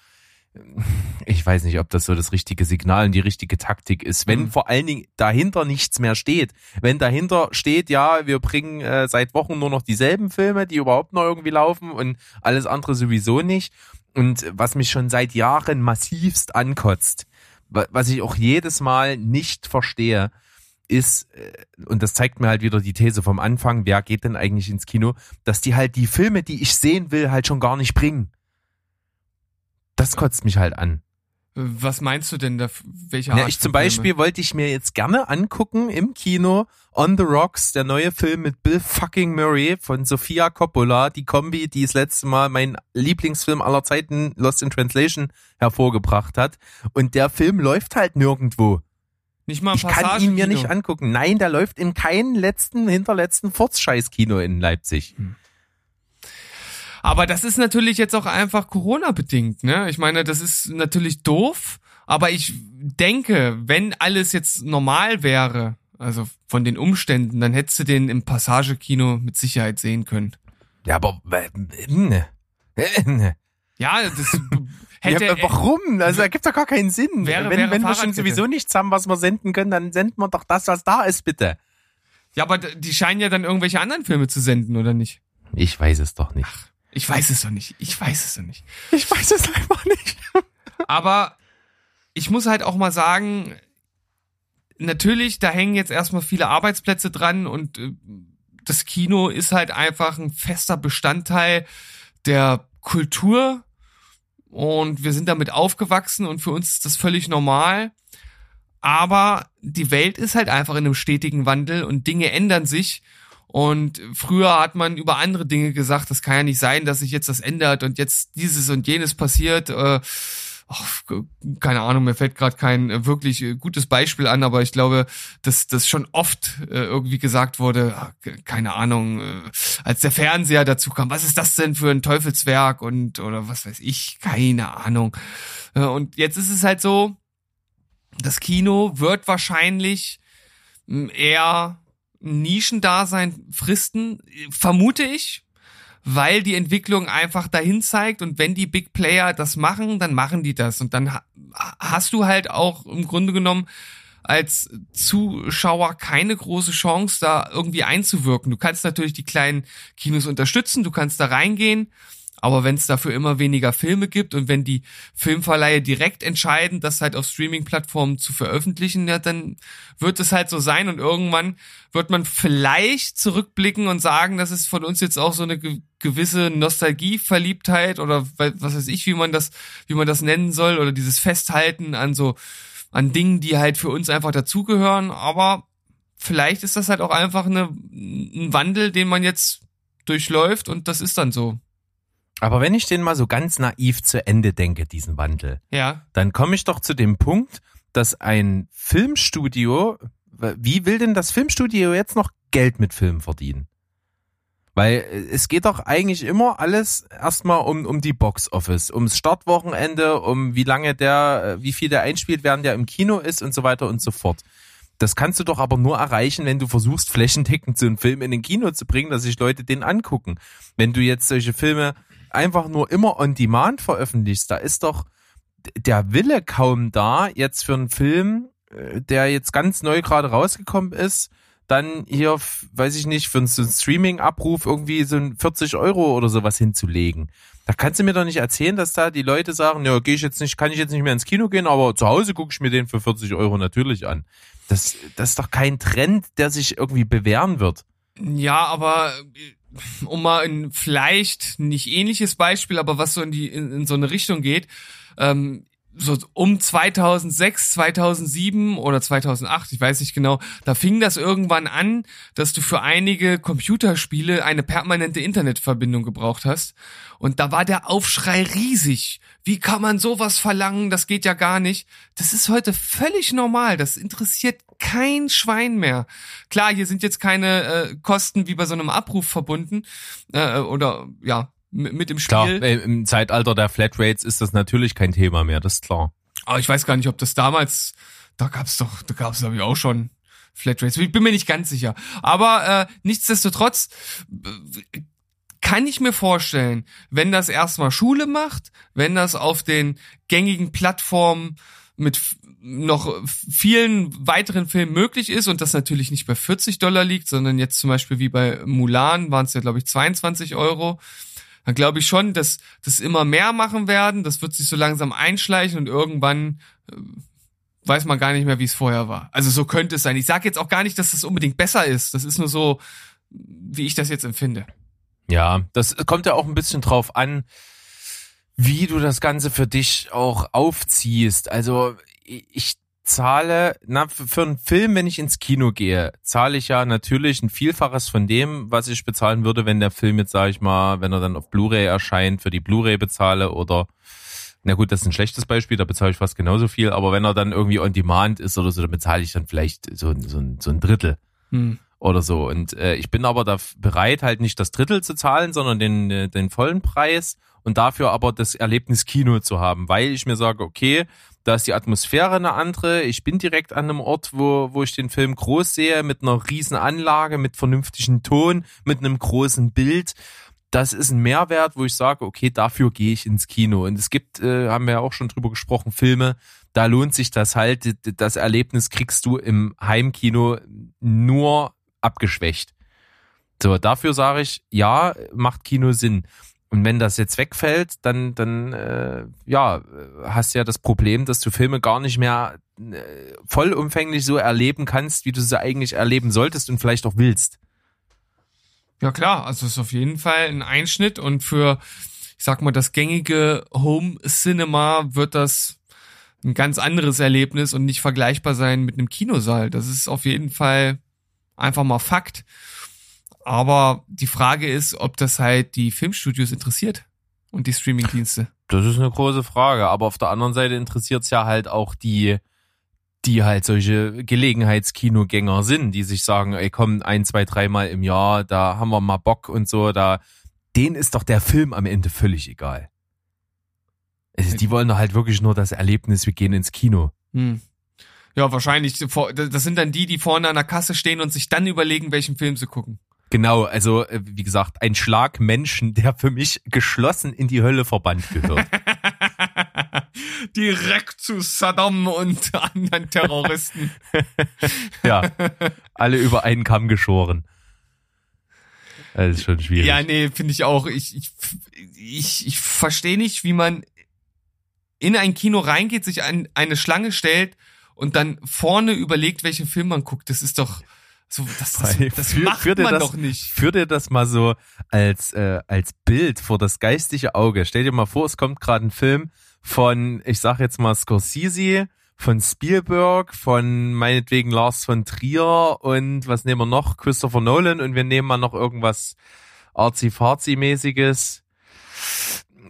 ich weiß nicht, ob das so das richtige Signal und die richtige Taktik ist. Wenn Mhm. vor allen Dingen dahinter nichts mehr steht. Wenn dahinter steht, ja, wir bringen äh, seit Wochen nur noch dieselben Filme, die überhaupt noch irgendwie laufen und alles andere sowieso nicht. Und was mich schon seit Jahren massivst ankotzt, wa- was ich auch jedes Mal nicht verstehe, ist, äh, und das zeigt mir halt wieder die These vom Anfang, wer geht denn eigentlich ins Kino, dass die halt die Filme, die ich sehen will, halt schon gar nicht bringen. Das kotzt mich halt an. Was meinst du denn da? Welche Ja, Art ich von zum? Beispiel wollte ich mir jetzt gerne angucken im Kino On the Rocks, der neue Film mit Bill fucking Murray von Sofia Coppola, die Kombi, die das letzte Mal mein Lieblingsfilm aller Zeiten Lost in Translation hervorgebracht hat. Und der Film läuft halt nirgendwo. Nicht mal Ich kann ihn mir nicht angucken. Nein, der läuft in keinem letzten, hinterletzten Furzscheiß-Kino in Leipzig. Aber das ist natürlich jetzt auch einfach Corona-bedingt, ne? Ich meine, das ist natürlich doof, aber ich denke, wenn alles jetzt normal wäre, also von den Umständen, dann hättest du den im Passagekino mit Sicherheit sehen können. Ja, aber äh, ne. Äh, ne. Ja, das hätte ja, warum? Also da gibt's doch gar keinen Sinn. Wäre- wenn wäre wenn wir schon sowieso nichts haben, was wir senden können, dann senden wir doch das, was da ist, bitte. Ja, aber die scheinen ja dann irgendwelche anderen Filme zu senden, oder nicht? Ich weiß es doch nicht. Ich weiß es doch nicht. Ich weiß es doch nicht. Ich weiß es einfach nicht. Aber ich muss halt auch mal sagen, natürlich, da hängen jetzt erstmal viele Arbeitsplätze dran und äh, das Kino ist halt einfach ein fester Bestandteil der Kultur und wir sind damit aufgewachsen und für uns ist das völlig normal. Aber die Welt ist halt einfach in einem stetigen Wandel und Dinge ändern sich. Und früher hat man über andere Dinge gesagt, das kann ja nicht sein, dass sich jetzt das ändert und jetzt dieses und jenes passiert. Äh, ach, keine Ahnung, mir fällt gerade kein äh, wirklich äh, gutes Beispiel an, aber ich glaube, dass das schon oft äh, irgendwie gesagt wurde, ke- keine Ahnung, äh, als der Fernseher dazu kam, was ist das denn für ein Teufelswerk und oder was weiß ich, keine Ahnung. Äh, und jetzt ist es halt so, das Kino wird wahrscheinlich mh, eher Nischendasein fristen, vermute ich, weil die Entwicklung einfach dahin zeigt und wenn die Big Player das machen, dann machen die das und dann ha- hast du halt auch im Grunde genommen als Zuschauer keine große Chance, da irgendwie einzuwirken. Du kannst natürlich die kleinen Kinos unterstützen, du kannst da reingehen, aber wenn es dafür immer weniger Filme gibt und wenn die Filmverleihe direkt entscheiden, das halt auf Streaming-Plattformen zu veröffentlichen, ja, dann wird es halt so sein und irgendwann wird man vielleicht zurückblicken und sagen, das ist von uns jetzt auch so eine ge gewisse Nostalgie-Verliebtheit oder was weiß ich, wie man das, wie man das nennen soll oder dieses Festhalten an so, an Dingen, die halt für uns einfach dazugehören, aber vielleicht ist das halt auch einfach eine, ein Wandel, den man jetzt durchläuft und das ist dann so. Aber wenn ich den mal so ganz naiv zu Ende denke, diesen Wandel, Ja. dann komme ich doch zu dem Punkt, dass ein Filmstudio, wie will denn das Filmstudio jetzt noch Geld mit Filmen verdienen? Weil äh, es geht doch eigentlich immer alles erstmal um, um die Box Office, ums Startwochenende, um wie lange der, äh, wie viel der einspielt, während der im Kino ist und so weiter und so fort. Das kannst du doch aber nur erreichen, wenn du versuchst, flächendeckend so einen Film in den Kino zu bringen, dass sich Leute den angucken. Wenn du jetzt solche Filme einfach nur immer on demand veröffentlichst, da ist doch der Wille kaum da, jetzt für einen Film, äh, der jetzt ganz neu gerade rausgekommen ist, dann hier, weiß ich nicht, für einen Streaming-Abruf irgendwie so ein 40 Euro oder sowas hinzulegen. Da kannst du mir doch nicht erzählen, dass da die Leute sagen, ja, gehe ich jetzt nicht, kann ich jetzt nicht mehr ins Kino gehen, aber zu Hause gucke ich mir den für 40 Euro natürlich an. Das, das ist doch kein Trend, der sich irgendwie bewähren wird. Ja, aber äh, um mal ein vielleicht nicht ähnliches Beispiel, aber was so in die in, in so eine Richtung geht, ähm, so um 2006, 2007 oder 2008, ich weiß nicht genau, da fing das irgendwann an, dass du für einige Computerspiele eine permanente Internetverbindung gebraucht hast. Und da war der Aufschrei riesig. Wie kann man sowas verlangen? Das geht ja gar nicht. Das ist heute völlig normal. Das interessiert kein Schwein mehr. Klar, hier sind jetzt keine äh, Kosten wie bei so einem Abruf verbunden äh, oder ja mit, dem Spiel. Klar, äh, im Zeitalter der Flatrates ist das natürlich kein Thema mehr, das ist klar. Aber ich weiß gar nicht, ob das damals, da gab's doch, da gab's glaube ich auch schon Flatrates. Ich bin mir nicht ganz sicher. Aber äh, nichtsdestotrotz äh, kann ich mir vorstellen, wenn das erstmal Schule macht, wenn das auf den gängigen Plattformen mit noch vielen weiteren Filmen möglich ist und das natürlich nicht bei 40 Dollar liegt, sondern jetzt zum Beispiel wie bei Mulan waren es ja glaube ich 22 Euro, dann glaube ich schon, dass das immer mehr machen werden. Das wird sich so langsam einschleichen und irgendwann äh, weiß man gar nicht mehr, wie es vorher war. Also so könnte es sein. Ich sage jetzt auch gar nicht, dass das unbedingt besser ist. Das ist nur so, wie ich das jetzt empfinde. Ja, das kommt ja auch ein bisschen drauf an, wie du das Ganze für dich auch aufziehst. Also ich zahle, na, für einen Film, wenn ich ins Kino gehe, zahle ich ja natürlich ein Vielfaches von dem, was ich bezahlen würde, wenn der Film jetzt, sage ich mal, wenn er dann auf Blu-ray erscheint, für die Blu-ray bezahle oder na gut, das ist ein schlechtes Beispiel, da bezahle ich fast genauso viel, aber wenn er dann irgendwie on demand ist oder so, dann bezahle ich dann vielleicht so, so, so ein Drittel. Hm oder so. Und äh, ich bin aber da bereit, halt nicht das Drittel zu zahlen, sondern den, äh, den vollen Preis und dafür aber das Erlebnis Kino zu haben, weil ich mir sage, okay, da ist die Atmosphäre eine andere. Ich bin direkt an einem Ort, wo, wo ich den Film groß sehe, mit einer riesen Anlage, mit vernünftigem Ton, mit einem großen Bild. Das ist ein Mehrwert, wo ich sage, okay, dafür gehe ich ins Kino. Und es gibt, äh, haben wir ja auch schon drüber gesprochen, Filme, da lohnt sich das halt. Das Erlebnis kriegst du im Heimkino nur abgeschwächt. So, dafür sage ich, ja, macht Kino Sinn. Und wenn das jetzt wegfällt, dann, dann äh, ja, hast du ja das Problem, dass du Filme gar nicht mehr äh, vollumfänglich so erleben kannst, wie du sie eigentlich erleben solltest und vielleicht auch willst. Ja klar, also es ist auf jeden Fall ein Einschnitt und für, ich sag mal, das gängige Home Cinema wird das ein ganz anderes Erlebnis und nicht vergleichbar sein mit einem Kinosaal. Das ist auf jeden Fall Einfach mal Fakt. Aber die Frage ist, ob das halt die Filmstudios interessiert und die Streamingdienste. Das ist eine große Frage. Aber auf der anderen Seite interessiert es ja halt auch die, die halt solche Gelegenheitskinogänger sind, die sich sagen, ey komm, ein, zwei, dreimal im Jahr, da haben wir mal Bock und so, da, denen ist doch der Film am Ende völlig egal. Also die wollen doch halt wirklich nur das Erlebnis, wir gehen ins Kino. Hm. Ja, wahrscheinlich. Das sind dann die, die vorne an der Kasse stehen und sich dann überlegen, welchen Film sie gucken. Genau, also äh, wie gesagt, ein Schlag Menschen, der für mich geschlossen in die Hölle verbannt gehört. Direkt zu Saddam und anderen Terroristen. ja, alle über einen Kamm geschoren. Das ist schon schwierig. Ja, nee, finde ich auch. Ich, ich, ich, ich verstehe nicht, wie man in ein Kino reingeht, sich an eine Schlange stellt und dann vorne überlegt, welchen Film man guckt. Das ist doch so, das, das, das für, macht man das, doch nicht. Führ dir das mal so als äh, als Bild vor das geistige Auge. Stell dir mal vor, es kommt gerade ein Film von, ich sag jetzt mal Scorsese, von Spielberg, von meinetwegen Lars von Trier und was nehmen wir noch? Christopher Nolan und wir nehmen mal noch irgendwas arzi-farzi-mäßiges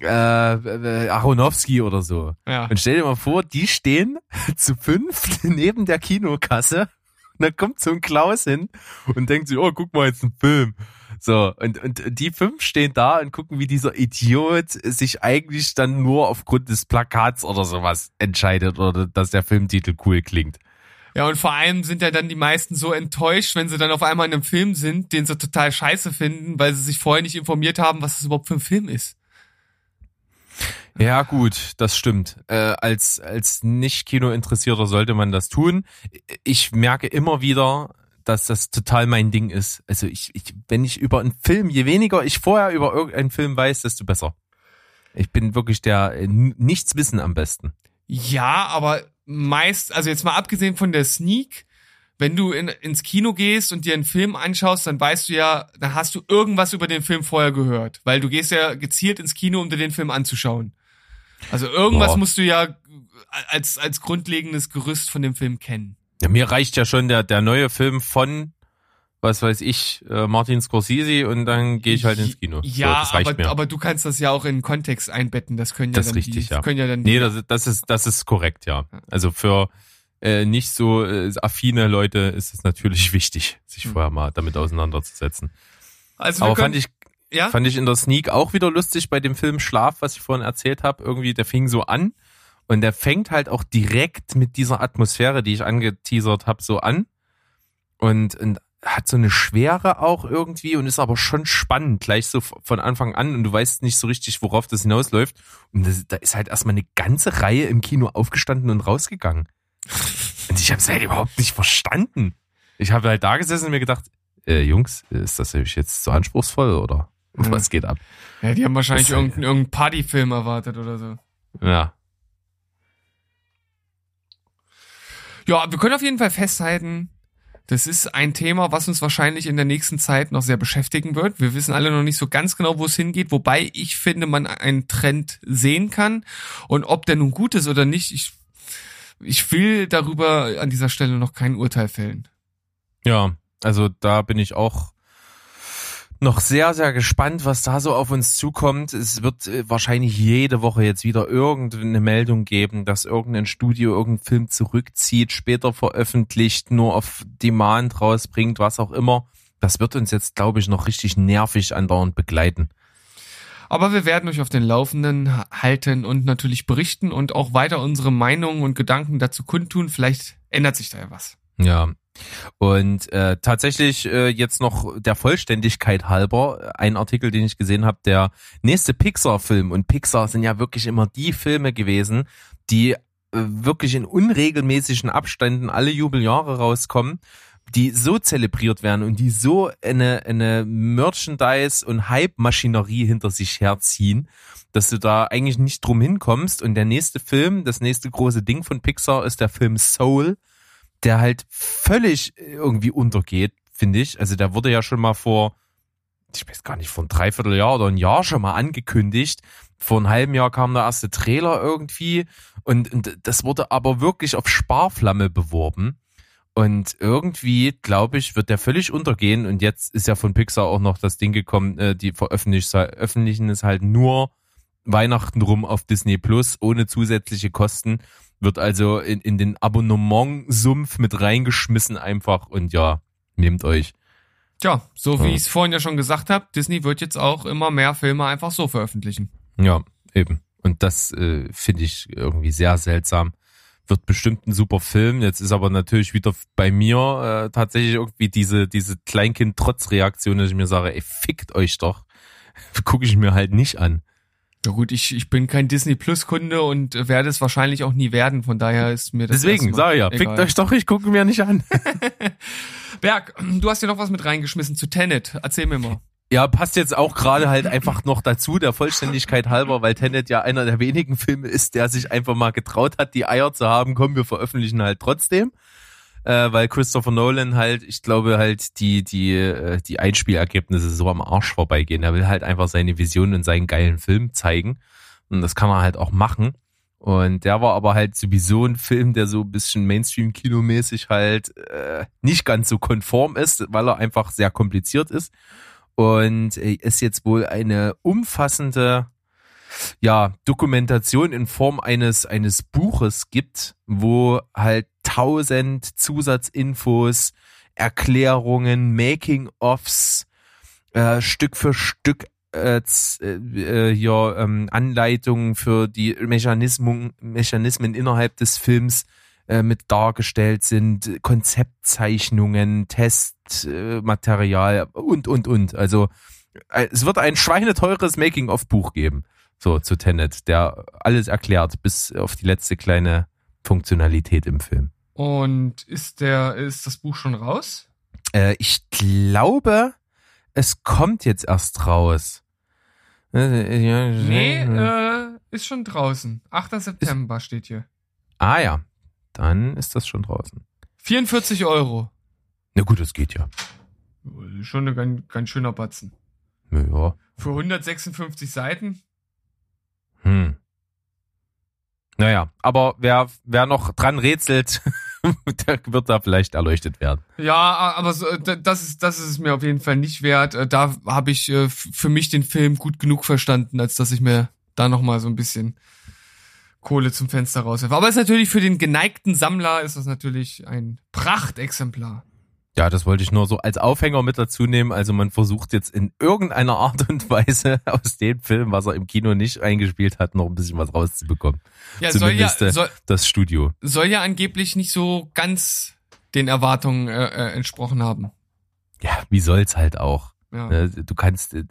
äh, äh, Aronofsky oder so. Ja. Und stell dir mal vor, die stehen zu fünf neben der Kinokasse und dann kommt so ein Klaus hin und denkt sich, oh, guck mal jetzt einen Film. So, und, und die fünf stehen da und gucken, wie dieser Idiot sich eigentlich dann nur aufgrund des Plakats oder sowas entscheidet oder dass der Filmtitel cool klingt. Ja, und vor allem sind ja dann die meisten so enttäuscht, wenn sie dann auf einmal in einem Film sind, den sie total scheiße finden, weil sie sich vorher nicht informiert haben, was das überhaupt für ein Film ist. Ja, gut, das stimmt. Äh, als als Nicht-Kino-Interessierter sollte man das tun. Ich merke immer wieder, dass das total mein Ding ist. Also ich, ich, wenn ich über einen Film, je weniger ich vorher über irgendeinen Film weiß, desto besser. Ich bin wirklich der äh, nichts wissen am besten. Ja, aber meist, also jetzt mal abgesehen von der Sneak, wenn du in, ins Kino gehst und dir einen Film anschaust, dann weißt du ja, dann hast du irgendwas über den Film vorher gehört, weil du gehst ja gezielt ins Kino, um dir den Film anzuschauen. Also irgendwas Boah. musst du ja als, als grundlegendes Gerüst von dem Film kennen. Ja, mir reicht ja schon der, der neue Film von, was weiß ich, äh, Martin Scorsese und dann gehe ich halt ins Kino. Ja, so, aber, aber du kannst das ja auch in Kontext einbetten. Das können ja das dann richtig, die, ja. können ja dann Nee, das, das ist, das ist korrekt, ja. Also für äh, nicht so äh, affine Leute ist es natürlich wichtig, sich hm. vorher mal damit auseinanderzusetzen. Also aber fand ich ja? Fand ich in der Sneak auch wieder lustig bei dem Film Schlaf, was ich vorhin erzählt habe. Irgendwie, der fing so an und der fängt halt auch direkt mit dieser Atmosphäre, die ich angeteasert habe, so an. Und, und hat so eine Schwere auch irgendwie und ist aber schon spannend, gleich so von Anfang an und du weißt nicht so richtig, worauf das hinausläuft. Und das, da ist halt erstmal eine ganze Reihe im Kino aufgestanden und rausgegangen. Und ich habe es halt überhaupt nicht verstanden. Ich habe halt da gesessen und mir gedacht, äh, Jungs, ist das jetzt so anspruchsvoll oder? Was geht ab? Ja, die haben wahrscheinlich das, irgendeinen, irgendeinen Partyfilm erwartet oder so. Ja. Ja, wir können auf jeden Fall festhalten, Das ist ein Thema, was uns wahrscheinlich in der nächsten Zeit noch sehr beschäftigen wird. Wir wissen alle noch nicht so ganz genau, wo es hingeht, wobei ich finde, man einen Trend sehen kann. Und ob der nun gut ist oder nicht, ich, ich will darüber an dieser Stelle noch kein Urteil fällen. Ja, also da bin ich auch noch sehr, sehr gespannt, was da so auf uns zukommt. Es wird äh, wahrscheinlich jede Woche jetzt wieder irgendeine Meldung geben, dass irgendein Studio irgendeinen Film zurückzieht, später veröffentlicht, nur auf Demand rausbringt, was auch immer. Das wird uns jetzt, glaube ich, noch richtig nervig andauernd begleiten. Aber wir werden euch auf den Laufenden halten und natürlich berichten und auch weiter unsere Meinungen und Gedanken dazu kundtun. Vielleicht ändert sich da ja was. Ja, und äh, tatsächlich äh, jetzt noch der Vollständigkeit halber ein Artikel, den ich gesehen habe, der nächste Pixar-Film. Und Pixar sind ja wirklich immer die Filme gewesen, die äh, wirklich in unregelmäßigen Abständen alle Jubeljahre rauskommen, die so zelebriert werden und die so eine, eine Merchandise- und Hype-Maschinerie hinter sich herziehen, dass du da eigentlich nicht drum hinkommst. Und der nächste Film, das nächste große Ding von Pixar ist der Film Soul der halt völlig irgendwie untergeht, finde ich. Also der wurde ja schon mal vor, ich weiß gar nicht, vor ein Dreivierteljahr oder ein Jahr schon mal angekündigt. Vor einem halben Jahr kam der erste Trailer irgendwie und, und das wurde aber wirklich auf Sparflamme beworben. Und irgendwie, glaube ich, wird der völlig untergehen. Und jetzt ist ja von Pixar auch noch das Ding gekommen, äh, die veröffentlichen es halt nur Weihnachten rum auf Disney Plus ohne zusätzliche Kosten wird also in, in den Abonnement-Sumpf mit reingeschmissen einfach und ja, nehmt euch. Tja, so wie ja. ich es vorhin ja schon gesagt habe, Disney wird jetzt auch immer mehr Filme einfach so veröffentlichen. Ja, eben. Und das äh, finde ich irgendwie sehr seltsam. Wird bestimmt ein super Film. Jetzt ist aber natürlich wieder bei mir äh, tatsächlich irgendwie diese, diese Kleinkind-Trotz-Reaktion, dass ich mir sage, ey, fickt euch doch. Gucke ich mir halt nicht an. Ja gut, ich, ich bin kein Disney Plus Kunde und werde es wahrscheinlich auch nie werden, von daher ist mir das Deswegen, sag ja, fickt euch doch, ich gucke mir nicht an. Berg, du hast ja noch was mit reingeschmissen zu Tenet. Erzähl mir mal. Ja, passt jetzt auch gerade halt einfach noch dazu, der Vollständigkeit halber, weil Tenet ja einer der wenigen Filme ist, der sich einfach mal getraut hat, die Eier zu haben, komm, wir veröffentlichen halt trotzdem äh, weil Christopher Nolan halt, ich glaube halt, die, die, äh, die Einspielergebnisse so am Arsch vorbeigehen. Er will halt einfach seine Vision in seinen geilen Film zeigen. Und das kann er halt auch machen. Und der war aber halt sowieso ein Film, der so ein bisschen Mainstream-Kinomäßig halt äh, nicht ganz so konform ist, weil er einfach sehr kompliziert ist. Und äh, ist jetzt wohl eine umfassende ja, Dokumentation in Form eines, eines Buches gibt, wo halt tausend Zusatzinfos, Erklärungen, Making-ofs, äh, Stück für Stück äh, äh, ja, ähm, Anleitungen für die Mechanismen, Mechanismen innerhalb des Films äh, mit dargestellt sind, Konzeptzeichnungen, Testmaterial und, und, und. Also äh, es wird ein schweineteures Making-of-Buch geben. So, zu Tenet, der alles erklärt, bis auf die letzte kleine Funktionalität im Film. Und ist der, ist das Buch schon raus? Äh, ich glaube, es kommt jetzt erst raus. Nee, äh, ist schon draußen. 8. September ist, steht hier. Ah ja, dann ist das schon draußen. 44 Euro. Na gut, das geht ja. Schon ein ganz, ganz schöner Batzen. Ja. Für 156 Seiten. Hm. Naja, aber wer, wer noch dran rätselt, der wird da vielleicht erleuchtet werden. Ja, aber so, das ist das ist es mir auf jeden Fall nicht wert. Äh, da habe ich äh, für mich den Film gut genug verstanden, als dass ich mir da noch mal so ein bisschen Kohle zum Fenster rauswerfe. Aber es ist natürlich für den geneigten Sammler ist das natürlich ein Prachtexemplar. Ja, das wollte ich nur so als Aufhänger mit dazu nehmen. Also man versucht jetzt in irgendeiner Art und Weise aus dem Film, was er im Kino nicht eingespielt hat, noch ein bisschen was rauszubekommen. Ja, Zumindest soll ja, soll, das Studio. Soll ja angeblich nicht so ganz den Erwartungen äh, äh, entsprochen haben. Ja, wie soll's halt auch. Ja. Ne, du kannst, äh,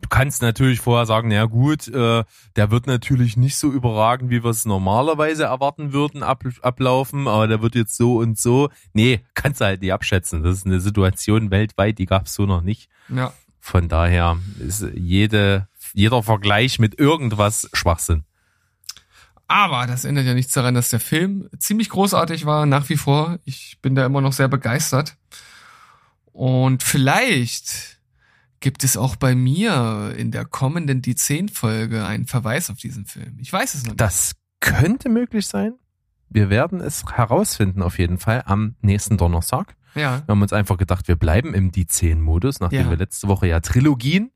Du kannst natürlich vorher sagen, na gut, äh, der wird natürlich nicht so überragen, wie wir es normalerweise erwarten würden, ab, ablaufen, aber der wird jetzt so und so. Nee, kannst du halt nicht abschätzen. Das ist eine Situation weltweit, die gab es so noch nicht. Ja. Von daher ist jede, jeder Vergleich mit irgendwas Schwachsinn. Aber das ändert ja nichts daran, dass der Film ziemlich großartig war, nach wie vor. Ich bin da immer noch sehr begeistert. Und vielleicht gibt es auch bei mir in der kommenden Die 10 Folge einen Verweis auf diesen Film. Ich weiß es noch nicht. Das könnte möglich sein. Wir werden es herausfinden auf jeden Fall am nächsten Donnerstag. Ja. Wir haben uns einfach gedacht, wir bleiben im Die 10 Modus, nachdem Ja. wir letzte Woche ja Trilogien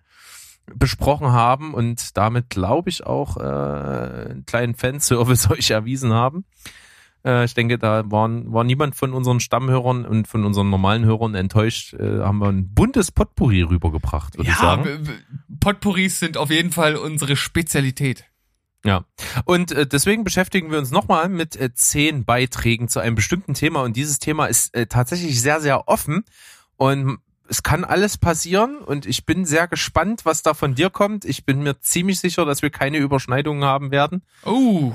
besprochen haben und damit, glaube ich, auch äh, einen kleinen Fanservice euch erwiesen haben. Äh, ich denke, da waren, war niemand von unseren Stammhörern und von unseren normalen Hörern enttäuscht. Äh, haben wir ein buntes Potpourri rübergebracht, würde ich Ja, sagen. w- w- Potpourris sind auf jeden Fall unsere Spezialität. Ja. Und äh, deswegen beschäftigen wir uns nochmal mit äh, zehn Beiträgen zu einem bestimmten Thema. Und dieses Thema ist äh, tatsächlich sehr, sehr offen. Und es kann alles passieren. Und ich bin sehr gespannt, was da von dir kommt. Ich bin mir ziemlich sicher, dass wir keine Überschneidungen haben werden. Oh,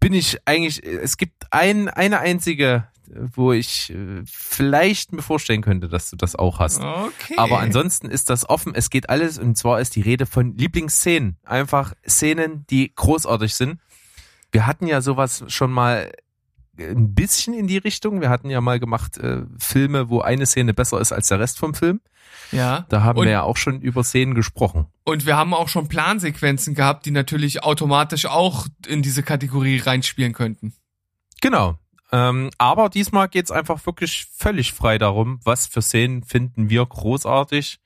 Bin ich eigentlich, es gibt ein, eine einzige, wo ich äh, vielleicht mir vorstellen könnte, dass du das auch hast. okay. Aber ansonsten ist das offen. Es geht alles und zwar ist die Rede von Lieblingsszenen. Einfach Szenen, die großartig sind. Wir hatten ja sowas schon mal ein bisschen in die Richtung. Wir hatten ja mal gemacht äh, Filme, wo eine Szene besser ist als der Rest vom Film. ja. Da haben Und- wir ja auch schon über Szenen gesprochen. Und wir haben auch schon Plansequenzen gehabt, die natürlich automatisch auch in diese Kategorie reinspielen könnten. Genau. Ähm, aber diesmal geht's einfach wirklich völlig frei darum, was für Szenen finden wir großartig.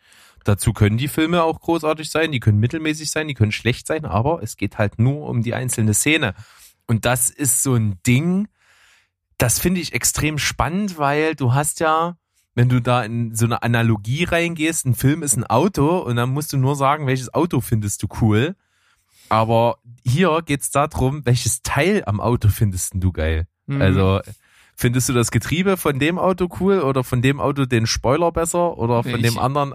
Dazu können die Filme auch großartig sein, die können mittelmäßig sein, die können schlecht sein, aber es geht halt nur um die einzelne Szene. Und das ist so ein Ding, das finde ich extrem spannend, weil du hast ja, wenn du da in so eine Analogie reingehst, ein Film ist ein Auto und dann musst du nur sagen, welches Auto findest du cool. Aber hier geht's darum, welches Teil am Auto findest du geil? Mhm. Also findest du das Getriebe von dem Auto cool oder von dem Auto den Spoiler besser oder von Ich- dem anderen?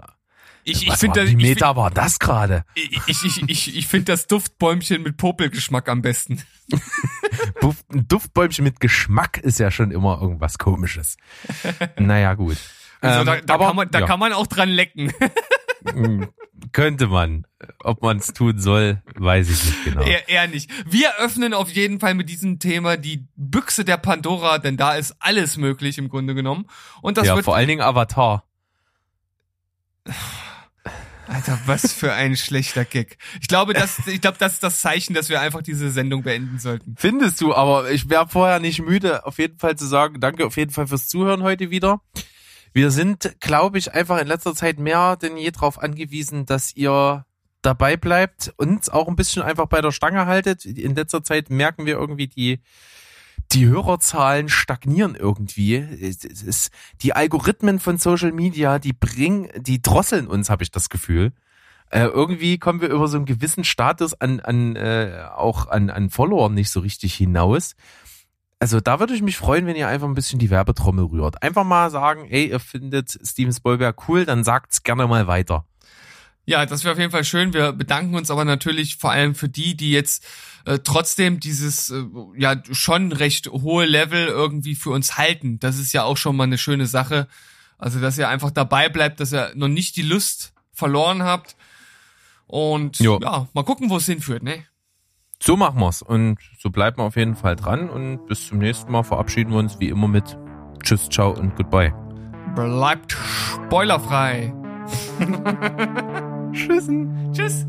ich, ich finde das, ich, Meta war das gerade? ich, ich, ich, ich, ich find das Duftbäumchen mit Popelgeschmack am besten. Duft, ein Duftbäumchen mit Geschmack ist ja schon immer irgendwas Komisches. naja, gut. Also Ähm, da da, aber, kann man, da ja, kann man auch dran lecken. mm, könnte man. Ob man es tun soll, weiß ich nicht genau. eher, eher nicht. Wir öffnen auf jeden Fall mit diesem Thema die Büchse der Pandora, denn da ist alles möglich im Grunde genommen. Und das ja, wird vor allen Dingen Avatar. Alter, was für ein schlechter Gag. Ich glaube, das, ich glaube, das ist das Zeichen, dass wir einfach diese Sendung beenden sollten. Findest du, aber ich wäre vorher nicht müde, auf jeden Fall zu sagen, danke auf jeden Fall fürs Zuhören heute wieder. Wir sind, glaube ich, einfach in letzter Zeit mehr denn je darauf angewiesen, dass ihr dabei bleibt und auch ein bisschen einfach bei der Stange haltet. In letzter Zeit merken wir irgendwie die die Hörerzahlen stagnieren irgendwie. Es ist, die Algorithmen von Social Media, die bringen, die drosseln uns, habe ich das Gefühl. Äh, irgendwie kommen wir über so einen gewissen Status an, an äh, auch an, an Followern nicht so richtig hinaus. Also da würde ich mich freuen, wenn ihr einfach ein bisschen die Werbetrommel rührt. Einfach mal sagen, ey, ihr findet Steven Spielberg cool, dann sagt's gerne mal weiter. Ja, das wäre auf jeden Fall schön. Wir bedanken uns aber natürlich vor allem für die, die jetzt äh, trotzdem dieses äh, ja schon recht hohe Level irgendwie für uns halten. Das ist ja auch schon mal eine schöne Sache. Also, dass ihr einfach dabei bleibt, dass ihr noch nicht die Lust verloren habt. Und Jo. ja, mal gucken, wo es hinführt, ne? So machen wir's und so bleiben wir auf jeden Fall dran und bis zum nächsten Mal verabschieden wir uns wie immer mit Tschüss, ciao und goodbye. Bleibt spoilerfrei. Tschüssen. Tschüss.